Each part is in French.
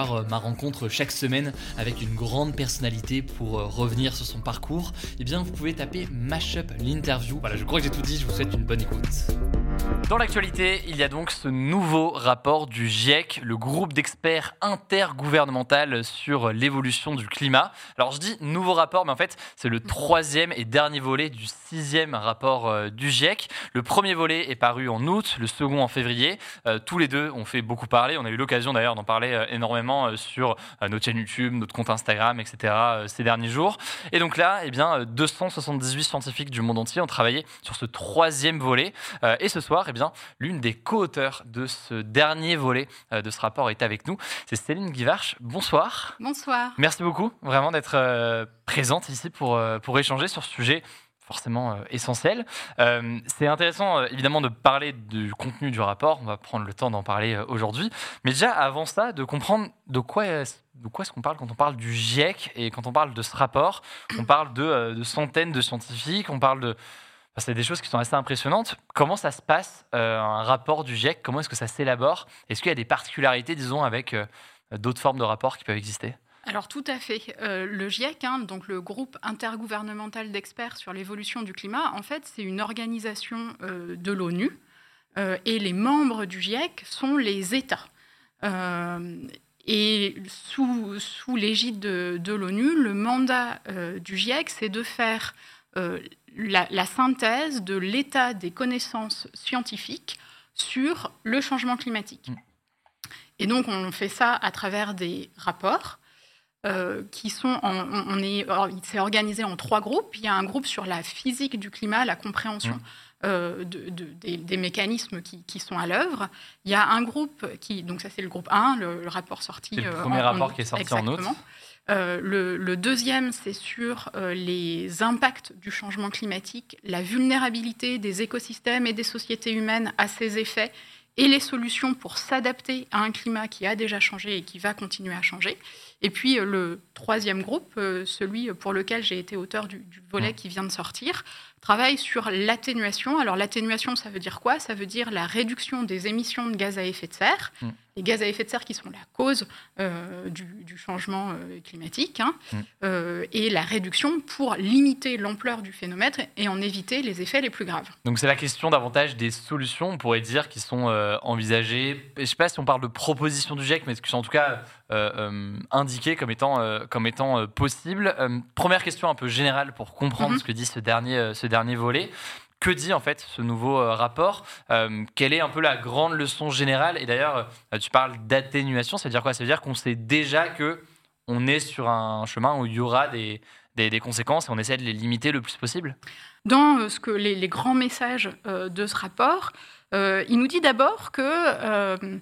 euh, ma rencontre chaque semaine avec une grande personnalité pour euh, revenir sur son parcours, eh bien vous pouvez taper Mashup l'interview. Voilà, je crois que j'ai tout dit, je vous souhaite une bonne écoute. Dans l'actualité, il y a donc ce nouveau rapport du GIEC, le groupe d'experts intergouvernemental sur l'évolution du climat. Alors je dis nouveau rapport, mais en fait c'est le troisième et dernier volet du sixième rapport euh, du GIEC. Le premier volet est paru en août, le second en février. tous les deux ont fait beaucoup parler. On a eu l'occasion d'ailleurs d'en parler énormément euh, sur euh, notre chaîne YouTube, notre compte Instagram, etc. Euh, ces derniers jours. Et donc là, eh bien, 278 scientifiques du monde entier ont travaillé sur ce troisième volet. et ce soir, eh bien, l'une des co-auteurs de ce dernier volet de ce rapport est avec nous. C'est Céline Guivarch. Bonsoir. Bonsoir. Merci beaucoup vraiment d'être présente ici pour, pour échanger sur ce sujet forcément euh, essentiel. Euh, c'est intéressant euh, évidemment de parler du contenu du rapport, on va prendre le temps d'en parler aujourd'hui, mais déjà avant ça, de comprendre de quoi de quoi est-ce qu'on parle quand on parle du GIEC et quand on parle de ce rapport. On parle de, centaines de scientifiques, on parle de... c'est des choses qui sont assez impressionnantes. Comment ça se passe, un rapport du GIEC? Comment est-ce que ça s'élabore? Est-ce qu'il y a des particularités, disons, avec d'autres formes de rapports qui peuvent exister? Alors tout à fait. Euh, le GIEC, hein, donc le groupe intergouvernemental d'experts sur l'évolution du climat, en fait, c'est une organisation euh, de l'ONU euh, et les membres du GIEC sont les États. et sous, sous l'égide de, l'ONU, le mandat du GIEC, c'est de faire la, la, synthèse de l'état des connaissances scientifiques sur le changement climatique. Mm. Et donc on fait ça à travers des rapports euh, qui sont, on, est, il s'est organisé en trois groupes. Il y a un groupe sur la physique du climat, la compréhension mmh. euh, de, des, mécanismes qui, sont à l'œuvre. Il y a un groupe qui, donc ça c'est le groupe 1, le, rapport sorti. C'est le euh, premier rapport qui est sorti en août. le, le, deuxième, c'est sur les impacts du changement climatique, la vulnérabilité des écosystèmes et des sociétés humaines à ces effets et les solutions pour s'adapter à un climat qui a déjà changé et qui va continuer à changer. Et puis euh, le troisième groupe, euh, celui pour lequel j'ai été auteur du, volet qui vient de sortir, travaille sur l'atténuation. Alors l'atténuation, ça veut dire quoi? Ça veut dire la réduction des émissions de gaz à effet de serre, mm. les gaz à effet de serre qui sont la cause euh, du, changement climatique, hein, mm. et la réduction pour limiter l'ampleur du phénomène et en éviter les effets les plus graves. Donc c'est la question davantage des solutions, on pourrait dire, qui sont envisagées. Je ne sais pas si on parle de propositions du GIEC, mais en tout cas indiqué comme étant, euh, comme étant euh, possible. Euh, première question un peu générale pour comprendre mhm. ce que dit ce dernier, ce dernier volet. Que dit en fait ce nouveau rapport? Quelle est un peu la grande leçon générale? Et d'ailleurs, tu parles d'atténuation, ça veut dire quoi? Ça veut dire qu'on sait déjà que on est sur un chemin où il y aura des, des, conséquences et on essaie de les limiter le plus possible? Dans ce que les, les grands messages de ce rapport, il nous dit d'abord que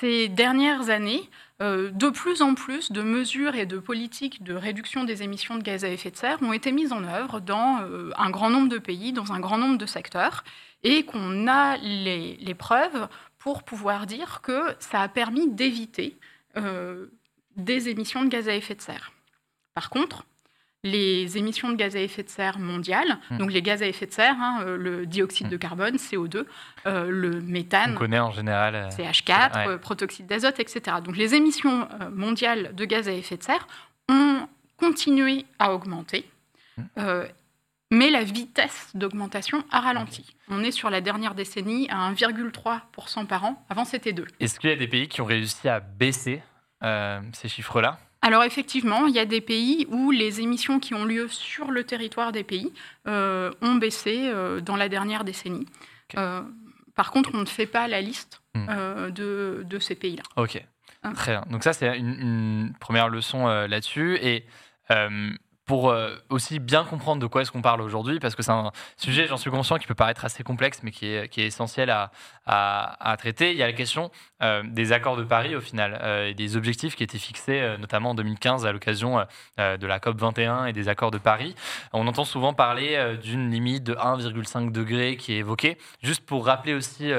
ces dernières années, euh, de plus en plus de mesures et de politiques de réduction des émissions de gaz à effet de serre ont été mises en œuvre dans euh, un grand nombre de pays, dans un grand nombre de secteurs, et qu'on a les, preuves pour pouvoir dire que ça a permis d'éviter euh, des émissions de gaz à effet de serre. Par contre, les émissions de gaz à effet de serre mondiales, hmm. donc les gaz à effet de serre, hein, euh, le dioxyde de hmm. carbone, CO2, euh, le méthane, On connaît en général, euh, CH4, protoxyde d'azote, etc. Donc les émissions mondiales de gaz à effet de serre ont continué à augmenter, hmm. mais la vitesse d'augmentation a ralenti. On est sur la dernière décennie à 1,3% par an, avant c'était 2. Est-ce qu'il y a des pays qui ont réussi à baisser ces chiffres-là? Alors effectivement, il y a des pays où les émissions qui ont lieu sur le territoire des pays euh, ont baissé euh, dans la dernière décennie. Euh, par contre, on ne fait pas la liste hmm. de, ces pays-là. Ok, hein. très bien. Donc ça, c'est une, première leçon là-dessus. Et pour euh, aussi bien comprendre de quoi est-ce qu'on parle aujourd'hui, parce que c'est un sujet, j'en suis conscient, qui peut paraître assez complexe, mais qui est, essentiel à, à, traiter. Il y a la question euh, des accords de Paris, au final, euh, et des objectifs qui étaient fixés, notamment en 2015, à l'occasion de la COP 21 et des accords de Paris. On entend souvent parler d'une limite de 1,5 degré qui est évoquée. Juste pour rappeler aussi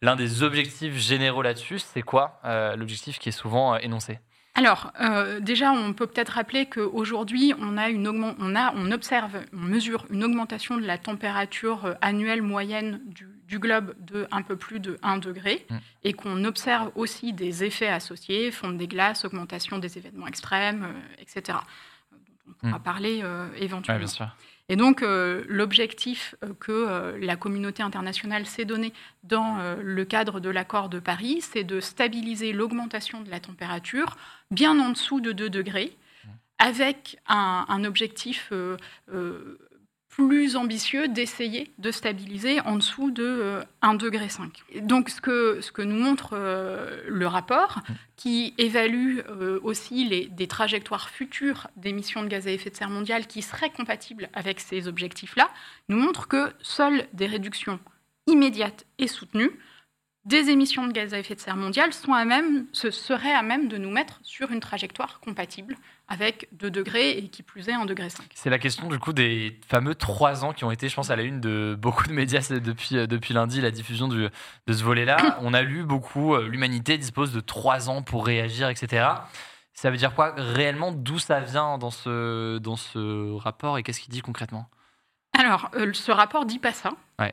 l'un des objectifs généraux là-dessus, c'est quoi l'objectif qui est souvent énoncé? Alors, euh, déjà, on peut peut-être rappeler qu'aujourd'hui, on, a une on, a, on observe, on mesure une augmentation de la température euh, annuelle moyenne du, globe de un peu plus de 1 degré mm. et qu'on observe aussi des effets associés, fonte des glaces, augmentation des événements extrêmes, euh, etc. On pourra mm. parler éventuellement. bien sûr. Et donc, euh, l'objectif euh, que euh, la communauté internationale s'est donné dans le cadre de l'accord de Paris, c'est de stabiliser l'augmentation de la température bien en dessous de 2 degrés, avec un, un objectif plus ambitieux d'essayer de stabiliser en dessous de 1,5 degré. Donc ce que, ce que nous montre euh, le rapport, mm. qui évalue euh, aussi les, des trajectoires futures d'émissions de gaz à effet de serre mondiales qui seraient compatibles avec ces objectifs-là, nous montre que seules des réductions immédiates et soutenues des émissions de gaz à effet de serre mondiales sont à même, ce seraient à même de nous mettre sur une trajectoire compatible avec 2 degrés et qui plus est 1 degré 5. C'est la question du coup des fameux 3 ans qui ont été, je pense, à la une de beaucoup de médias depuis, euh, depuis lundi, la diffusion de ce volet-là. On a lu beaucoup, euh, l'humanité dispose de 3 ans pour réagir, etc. Ça veut dire quoi réellement? D'où ça vient dans ce, dans ce rapport et qu'est-ce qu'il dit concrètement? Alors, euh, ce rapport dit pas ça. Ouais.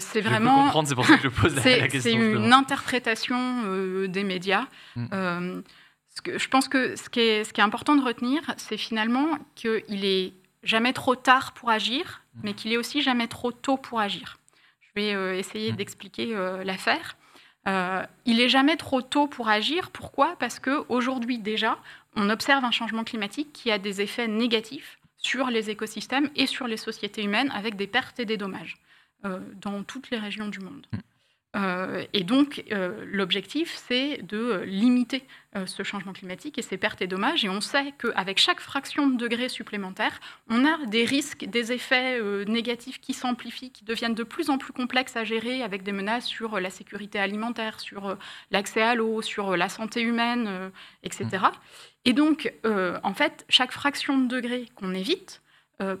c'est vraiment. c'est pour ça que je pose la, question. C'est une interprétation des médias. Mm je pense que ce qui est, ce qui est important de retenir, c'est finalement qu'il est jamais trop tard pour agir, mmh. mais qu'il est aussi jamais trop tôt pour agir. Je vais euh, essayer mmh. d'expliquer euh, l'affaire. Euh, il est jamais trop tôt pour agir. Pourquoi? Parce qu'aujourd'hui déjà, on observe un changement climatique qui a des effets négatifs sur les écosystèmes et sur les sociétés humaines, avec des pertes et des dommages dans toutes les régions du monde. Euh, et donc, euh, l'objectif, c'est de limiter euh, ce changement climatique et ses pertes et dommages. Et on sait qu'avec chaque fraction de degré supplémentaire, on a des risques, des effets négatifs qui s'amplifient, qui deviennent de plus en plus complexes à gérer, avec des menaces sur la sécurité alimentaire, sur l'accès à l'eau, sur la santé humaine, etc. Mmh. Et donc, en fait, chaque fraction de degré qu'on évite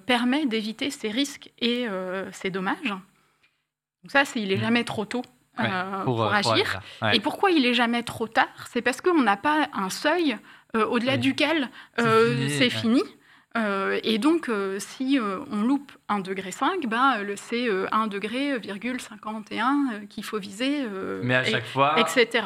permet d'éviter ces risques et ces dommages. Donc ça, c'est il n'est mmh. jamais trop tôt euh, pour, euh, agir. Et pourquoi il est jamais trop tard? C'est parce qu'on n'a pas un seuil euh, au-delà duquel c'est fini. et donc, si on loupe 1,5 degré, ben, c'est 1,51 degré qu'il faut viser. Mais à chaque fois, etc.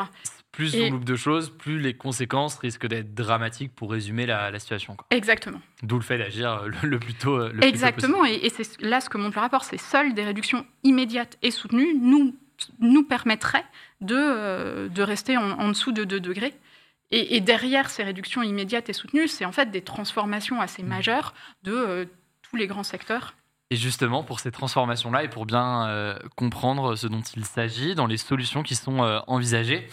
Plus on loupe de choses, plus les conséquences risquent d'être dramatiques pour résumer la, situation. Exactement. D'où le fait d'agir le, plus tôt. Exactement. et, et c'est là ce que montre le rapport, c'est seules des réductions immédiates et soutenues nous nous permettrait de, euh, de rester en, dessous de 2 degrés. Et, derrière ces réductions immédiates et soutenues, c'est en fait des transformations assez mmh. majeures de euh, tous les grands secteurs. Et justement, pour ces transformations-là et pour bien euh, comprendre ce dont il s'agit dans les solutions qui sont envisagées,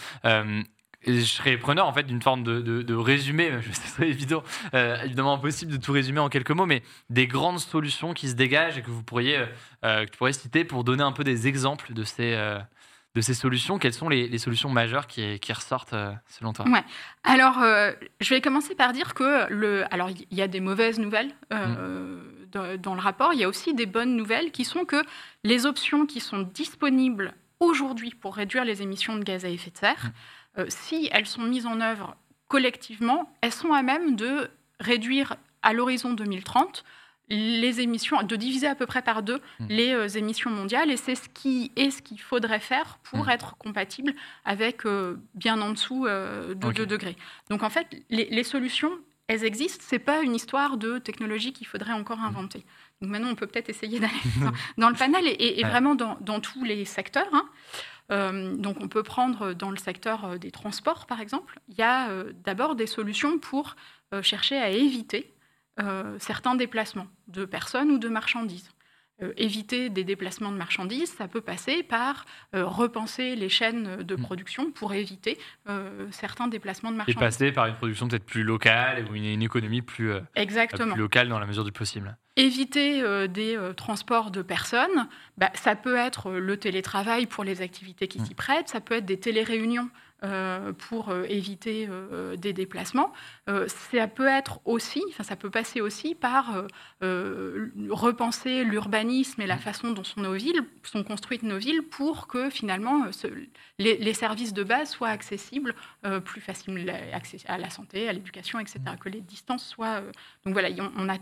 je serais preneur en fait d'une forme de, de, résumé, ce serait évident, évidemment impossible de tout résumer en quelques mots, mais des grandes solutions qui se dégagent et que vous pourriez, que tu pourrais citer pour donner un peu des exemples de ces, de ces solutions, quelles sont les, solutions majeures qui, ressortent euh, selon toi? Ouais. Alors, euh, je vais commencer par dire que le, alors il y a des mauvaises nouvelles euh, mm. dans, le rapport. Il y a aussi des bonnes nouvelles qui sont que les options qui sont disponibles aujourd'hui pour réduire les émissions de gaz à effet de serre, mm. Si elles sont mises en œuvre collectivement, elles sont à même de réduire à l'horizon 2030 les émissions, de diviser à peu près par deux mmh. les euh, émissions mondiales. Et c'est ce qui est ce qu'il faudrait faire pour mmh. être compatible avec euh, bien en dessous euh, de 2 degrés. Donc en fait, les, solutions, elles existent. C'est pas une histoire de technologie qu'il faudrait encore mmh. inventer. Maintenant, on peut peut-être essayer d'aller dans, le panel et, vraiment dans, tous les secteurs. Hein. donc on peut prendre dans le secteur des transports, par exemple. Il y a d'abord des solutions pour chercher à éviter euh, certains déplacements de personnes ou de marchandises. Euh, éviter des déplacements de marchandises, ça peut passer par euh, repenser les chaînes de mm. production pour éviter euh, certains déplacements de marchandises. Et passer par une production peut-être plus locale ou une, économie plus, Exactement. plus locale dans la mesure du possible. Éviter des transports de personnes, bah, ça peut être le télétravail pour les activités qui mm. s'y prêtent, ça peut être des téléréunions pour euh, éviter euh, des déplacements. ça peut être aussi, enfin ça peut passer aussi par repenser l'urbanisme et la mmh. façon dont sont nos villes, sont construites nos villes pour que finalement les, services de base soient accessibles plus facilement à la santé, à l'éducation, etc. Mmh. Que les distances soient. donc voilà, on a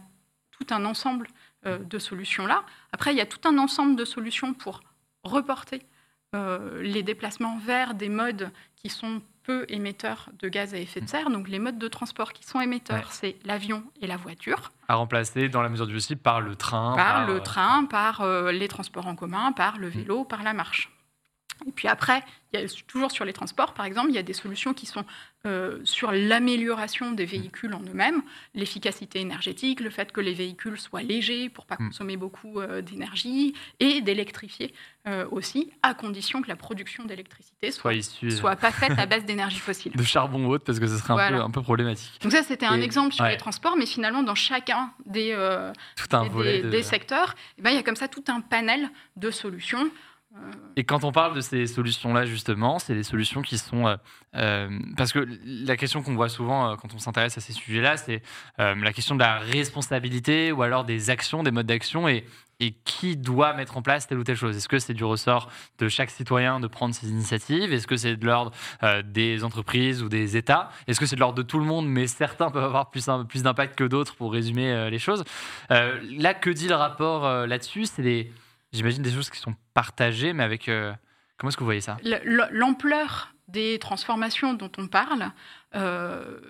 tout un ensemble de solutions là. Après, il y a tout un ensemble de solutions pour reporter euh, les déplacements vers des modes qui sont peu émetteurs de gaz à effet de mm. serre. Donc les modes de transport qui sont émetteurs, c'est l'avion et la voiture. À remplacer dans la mesure du possible par le train. Par, le euh, train, par euh, les transports en commun, par le mm. vélo, par la marche. Et puis après, il y a, toujours sur les transports, par exemple, il y a des solutions qui sont euh, sur l'amélioration des véhicules en eux-mêmes, l'efficacité énergétique, le fait que les véhicules soient légers pour pas mm. consommer beaucoup euh, d'énergie, et d'électrifier euh, aussi, à condition que la production d'électricité soit, soit, pas faite à base d'énergie fossile. De charbon haute, parce que ce serait un, peu, un peu, problématique. Donc ça, c'était un exemple sur les transports, mais finalement, dans chacun des, tout un des, des, secteurs, eh ben, il y a comme ça tout un panel de solutions. Et quand on parle de ces solutions-là, justement, c'est des solutions qui sont... Euh, euh, parce que la question qu'on voit souvent euh, quand on s'intéresse à ces sujets-là, c'est la question de la responsabilité ou alors des actions, des modes d'action et, qui doit mettre en place telle ou telle chose. Est-ce que c'est du ressort de chaque citoyen de prendre ses initiatives? Est-ce que c'est de l'ordre des entreprises ou des États? Est-ce que c'est de l'ordre de tout le monde, mais certains peuvent avoir plus, plus d'impact que d'autres pour résumer les choses? Là, que dit le rapport là-dessus? C'est des J'imagine des choses qui sont partagées, mais avec. Euh, comment est-ce que vous voyez ça? L'ampleur des transformations dont on parle euh,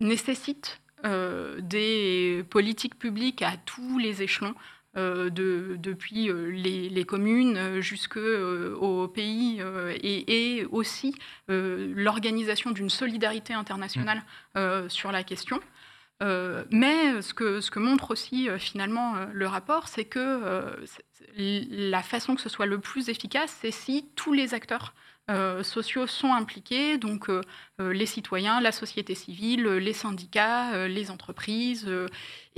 nécessite euh, des politiques publiques à tous les échelons. De, depuis les, communes jusqu'au pays et, et, aussi l'organisation d'une solidarité internationale mmh. sur la question. Mais ce que, ce que, montre aussi finalement le rapport, c'est que la façon que ce soit le plus efficace, c'est si tous les acteurs sociaux sont impliqués, donc les citoyens, la société civile, les syndicats, les entreprises,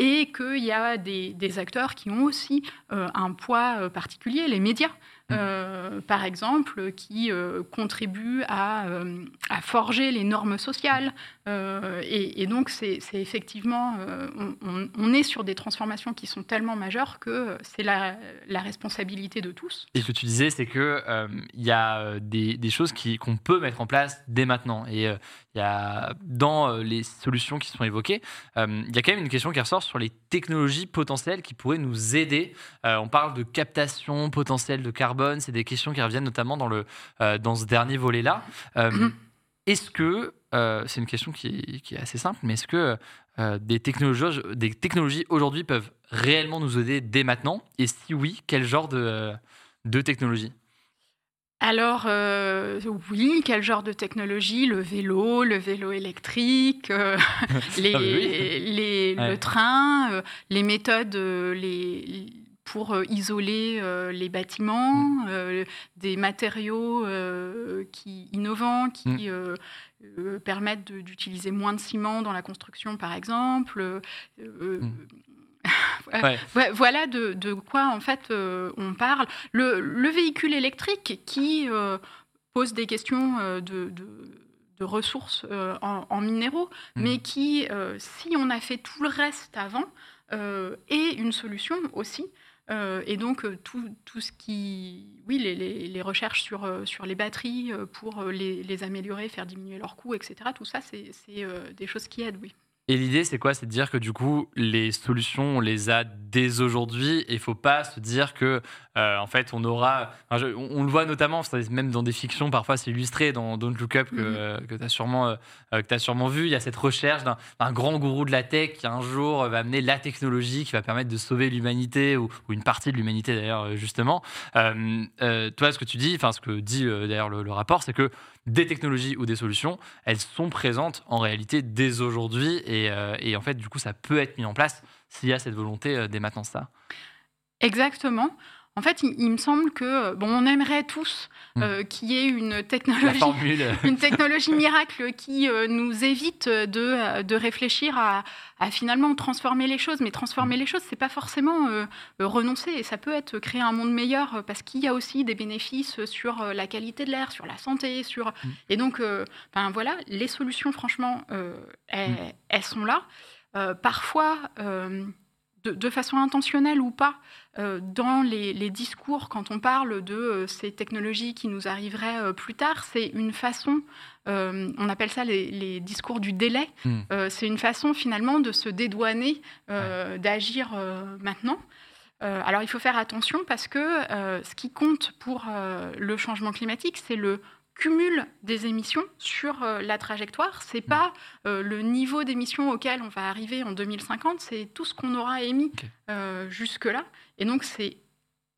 et qu'il y a des, des, acteurs qui ont aussi un poids particulier, les médias. Euh, par exemple, qui euh, contribuent à, euh, à, forger les normes sociales. Et, donc, c'est effectivement, on, est sur des transformations qui sont tellement majeures que c'est la, la, responsabilité de tous. Et ce que tu disais, c'est qu'il il y a des, des choses qu'on peut mettre en place dès maintenant. Et il y a, dans les solutions qui sont évoquées, il y a quand même une question qui ressort sur les technologies potentielles qui pourraient nous aider. on parle de captation potentielle de carbone c'est des questions qui reviennent notamment dans, le, euh, dans ce dernier volet-là. Euh. Est-ce que, euh, c'est une question qui, est assez simple, mais est-ce que des technologies, des technologies aujourd'hui peuvent réellement nous aider dès maintenant? Et si oui, quel genre de, de technologie? Alors oui, quel genre de technologie? Le vélo, le vélo électrique, les, ah, le train, les méthodes, les, pour euh, isoler euh, les bâtiments, mm. euh, des matériaux qui, innovants qui mm. permettent d'utiliser moins de ciment dans la construction, par exemple. Mm. Voilà de, quoi en fait on parle. Le, véhicule électrique qui pose des questions de, ressources en, minéraux, mais qui, si on a fait tout le reste avant, est une solution aussi. Euh, et donc, euh, tout, tout, ce qui. Oui, les, les, recherches sur, euh, sur les batteries pour les, les, améliorer, faire diminuer leurs coûts, etc., tout ça, c'est des choses qui aident, oui. Et l'idée, c'est quoi? C'est de dire que du coup, les solutions, on les a dès aujourd'hui. Et il faut pas se dire que, euh, en fait, on aura. on, le voit notamment, même dans des fictions, parfois c'est illustré dans Don't Look Up que, que tu as, sûrement, euh, as sûrement vu. Il y a cette recherche d'un grand gourou de la tech qui un jour va amener la technologie qui va permettre de sauver l'humanité, ou, une partie de l'humanité d'ailleurs, justement. Euh, toi, ce que tu dis, enfin, ce que dit d'ailleurs le rapport, c'est que des technologies ou des solutions, elles sont présentes en réalité dès aujourd'hui et, euh, et, en fait, du coup, ça peut être mis en place s'il y a cette volonté euh, dès maintenant ça? Exactement. En fait, il, me semble que bon, on aimerait tous hmm. euh, qu'il y ait une technologie, une technologie miracle qui euh, nous évite de, de réfléchir à, finalement transformer les choses. Mais transformer hmm. les choses, c'est pas forcément euh, renoncer. Et ça peut être créer un monde meilleur parce qu'il y a aussi des bénéfices sur la qualité de l'air, sur la santé, sur. Hmm. Et donc, ben voilà, les solutions, franchement, elles, elles, sont là. parfois de, façon intentionnelle ou pas, euh, dans les, discours, quand on parle de euh, ces technologies qui nous arriveraient euh, plus tard, c'est une façon, on appelle ça les, discours du délai, hmm. c'est une façon finalement de se dédouaner, d'agir maintenant. alors il faut faire attention parce que ce qui compte pour le changement climatique, c'est le cumul des émissions sur euh, la trajectoire. C'est pas euh, le niveau d'émissions auquel on va arriver en 2050, c'est tout ce qu'on aura émis euh, jusque-là. Et donc c'est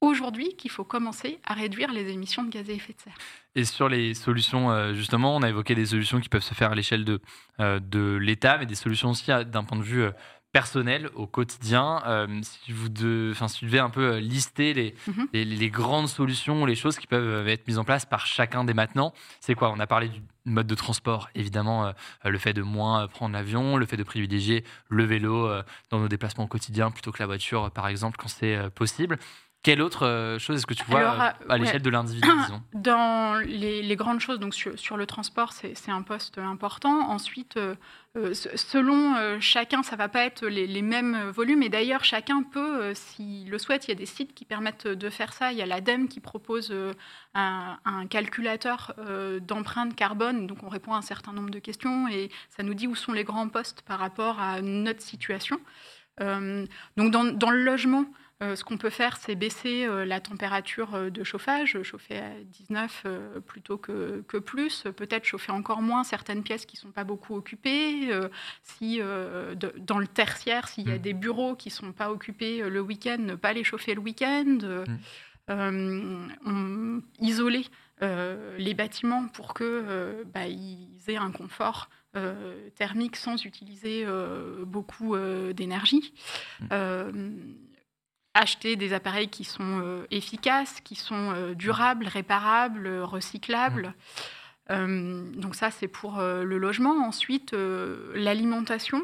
aujourd'hui qu'il faut commencer à réduire les émissions de gaz à effet de serre. Et sur les solutions, justement, on a évoqué des solutions qui peuvent se faire à l'échelle de, de l'État, mais des solutions aussi d'un point de vue personnel au quotidien. Euh, si, vous de, si tu devais un peu euh, lister mhm. les, les, grandes solutions, les choses qui peuvent euh, être mises en place par chacun dès maintenant, c'est quoi? On a parlé du mode de transport, évidemment, le fait de moins prendre l'avion, le fait de privilégier le vélo dans nos déplacements au quotidien plutôt que la voiture, par exemple, quand c'est possible. Quelle autre euh, chose est-ce que tu vois euh, à l'échelle de l'individu Dans les, grandes choses, donc sur, le transport, c'est un poste important. Ensuite, euh, selon chacun, ça ne va pas être les, mêmes volumes. Et d'ailleurs, chacun peut, s'il le souhaite, il y a des sites qui permettent de faire ça. Il y a l'ADEME qui propose un, un, calculateur d'empreinte carbone. Donc, on répond à un certain nombre de questions et ça nous dit où sont les grands postes par rapport à notre situation. donc, dans, dans le logement, euh, ce qu'on peut faire, c'est baisser euh, la température euh, de chauffage, chauffer à 19 plutôt que, plus, peut-être chauffer encore moins certaines pièces qui ne sont pas beaucoup occupées. si dans le tertiaire, s'il y a mm. des bureaux qui ne sont pas occupés le week-end, ne pas les chauffer le week-end. Mm. isoler les bâtiments pour qu'ils bah, aient un confort thermique sans utiliser beaucoup d'énergie. Mm acheter des appareils qui sont euh, efficaces, qui sont euh, durables, réparables, recyclables. Euh, donc ça, c'est pour le logement. Ensuite, l'alimentation.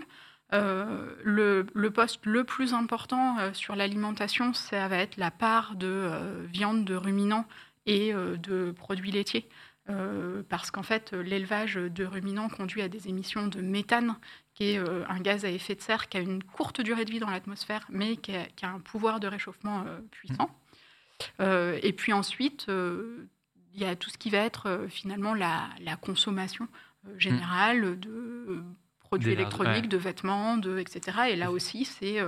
Le, le, poste le plus important sur l'alimentation, ça va être la part de viande de ruminants et de produits laitiers. parce qu'en fait, l'élevage de ruminants conduit à des émissions de méthane qui est euh, un gaz à effet de serre qui a une courte durée de vie dans l'atmosphère, mais qui a, un pouvoir de réchauffement euh, puissant. Euh, et puis ensuite, il y a tout ce qui va être finalement la, consommation générale de produits électroniques, de vêtements, de, etc. Et là aussi, c'est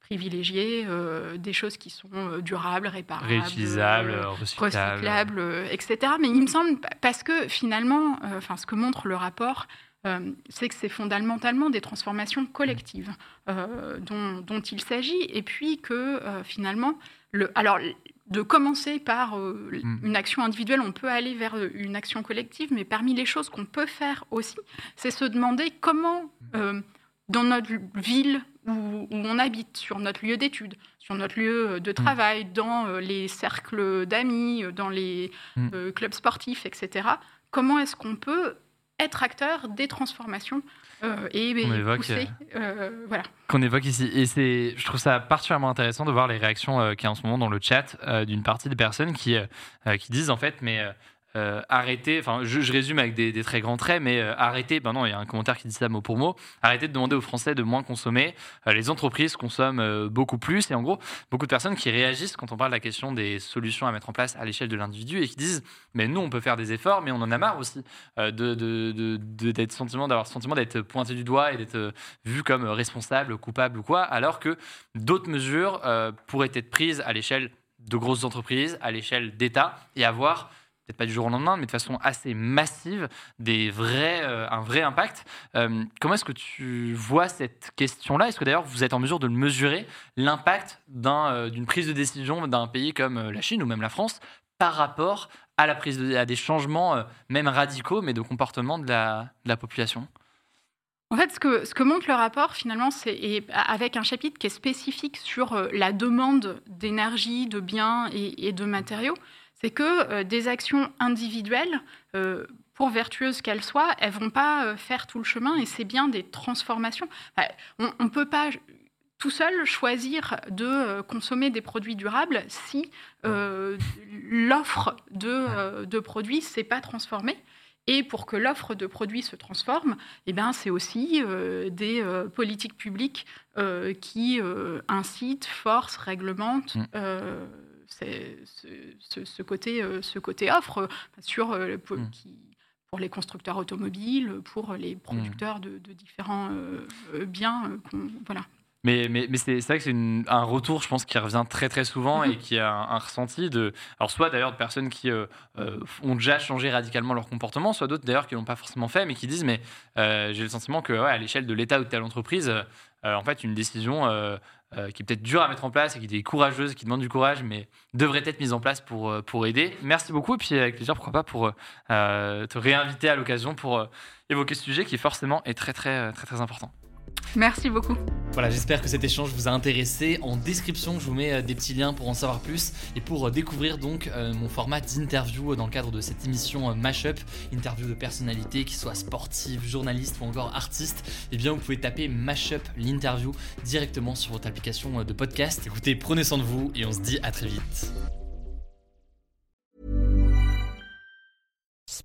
privilégier des choses qui sont durables, réparables, réutilisables, recyclables, etc. Mais il me semble, parce que finalement, enfin, ce que montre le rapport, euh, c'est que c'est fondamentalement des transformations collectives euh, dont, il s'agit, et puis que euh, finalement, le, alors de commencer par mm. une action individuelle, on peut aller vers une action collective, mais parmi les choses qu'on peut faire aussi, c'est se demander comment, dans notre ville où, on habite, sur notre lieu d'études, sur notre lieu de mm. travail, dans les cercles d'amis, dans les mm. clubs sportifs, etc., comment est-ce qu'on peut être acteur des transformations euh, et, pousser, euh, euh, voilà. Qu'on évoque ici. Et c'est, je trouve ça particulièrement intéressant de voir les réactions qu'il y a en ce moment dans le chat d'une partie des personnes qui, qui disent en fait, mais euh, arrêter, enfin je, résume avec des, très grands traits, mais euh, arrêter, ben non, il y a un commentaire qui dit ça mot pour mot, arrêter de demander aux Français de moins consommer, euh, les entreprises consomment beaucoup plus, et en gros, beaucoup de personnes qui réagissent quand on parle de la question des solutions à mettre en place à l'échelle de l'individu et qui disent, mais nous on peut faire des efforts, mais on en a marre aussi de, de, d'avoir le sentiment d'être pointé du doigt et d'être vu comme responsable, coupable ou quoi, alors que d'autres mesures pourraient être prises à l'échelle de grosses entreprises, à l'échelle d'État, et avoir peut-être pas du jour au lendemain, mais de façon assez massive, des vrais, euh, un vrai impact. Euh, comment est-ce que tu vois cette question-là? Est-ce que d'ailleurs vous êtes en mesure de mesurer, l'impact euh, d'une prise de décision d'un pays comme la Chine ou même la France par rapport à, la prise à des changements même radicaux, mais de comportement de la, population? En fait, ce que, montre le rapport, finalement, c'est avec un chapitre qui est spécifique sur la demande d'énergie, de biens et, de matériaux, c'est que euh, des actions individuelles, euh, pour vertueuses qu'elles soient, elles vont pas faire tout le chemin et c'est bien des transformations. on ne peut pas tout seul choisir de consommer des produits durables si l'offre de, de produits ne s'est pas transformée. Et pour que l'offre de produits se transforme, eh ben, c'est aussi euh, des euh, politiques publiques euh, qui incitent, forcent, réglementent mm. ce, côté, ce côté offre sur, mm. pour les constructeurs automobiles, pour les producteurs de, de, différents biens. voilà. Mais, mais, mais c'est vrai que c'est un retour, je pense, qui revient très très souvent et qui a un, ressenti de. Alors, soit d'ailleurs de personnes qui euh, euh, ont déjà changé radicalement leur comportement, soit d'autres d'ailleurs qui l'ont pas forcément fait, mais qui disent Mais euh, j'ai le sentiment que, à l'échelle de l'État ou de telle entreprise, en fait, une décision qui est peut-être dure à mettre en place et qui est courageuse, qui demande du courage, mais devrait être mise en place pour, pour aider. Merci beaucoup. Et puis, avec plaisir, pourquoi pas, pour te réinviter à l'occasion pour évoquer ce sujet qui, forcément, est très, très, très, très important. Merci beaucoup. Voilà, j'espère que cet échange vous a intéressé. En description, je vous mets euh, des petits liens pour en savoir plus et pour euh, découvrir donc euh, mon format d'interview dans le cadre de cette émission Mashup, interview de personnalités qui soient sportives, journalistes ou encore artistes. Eh bien, vous pouvez taper Mashup l'interview directement sur votre application de podcast. Écoutez, prenez soin de vous et on se dit à très vite.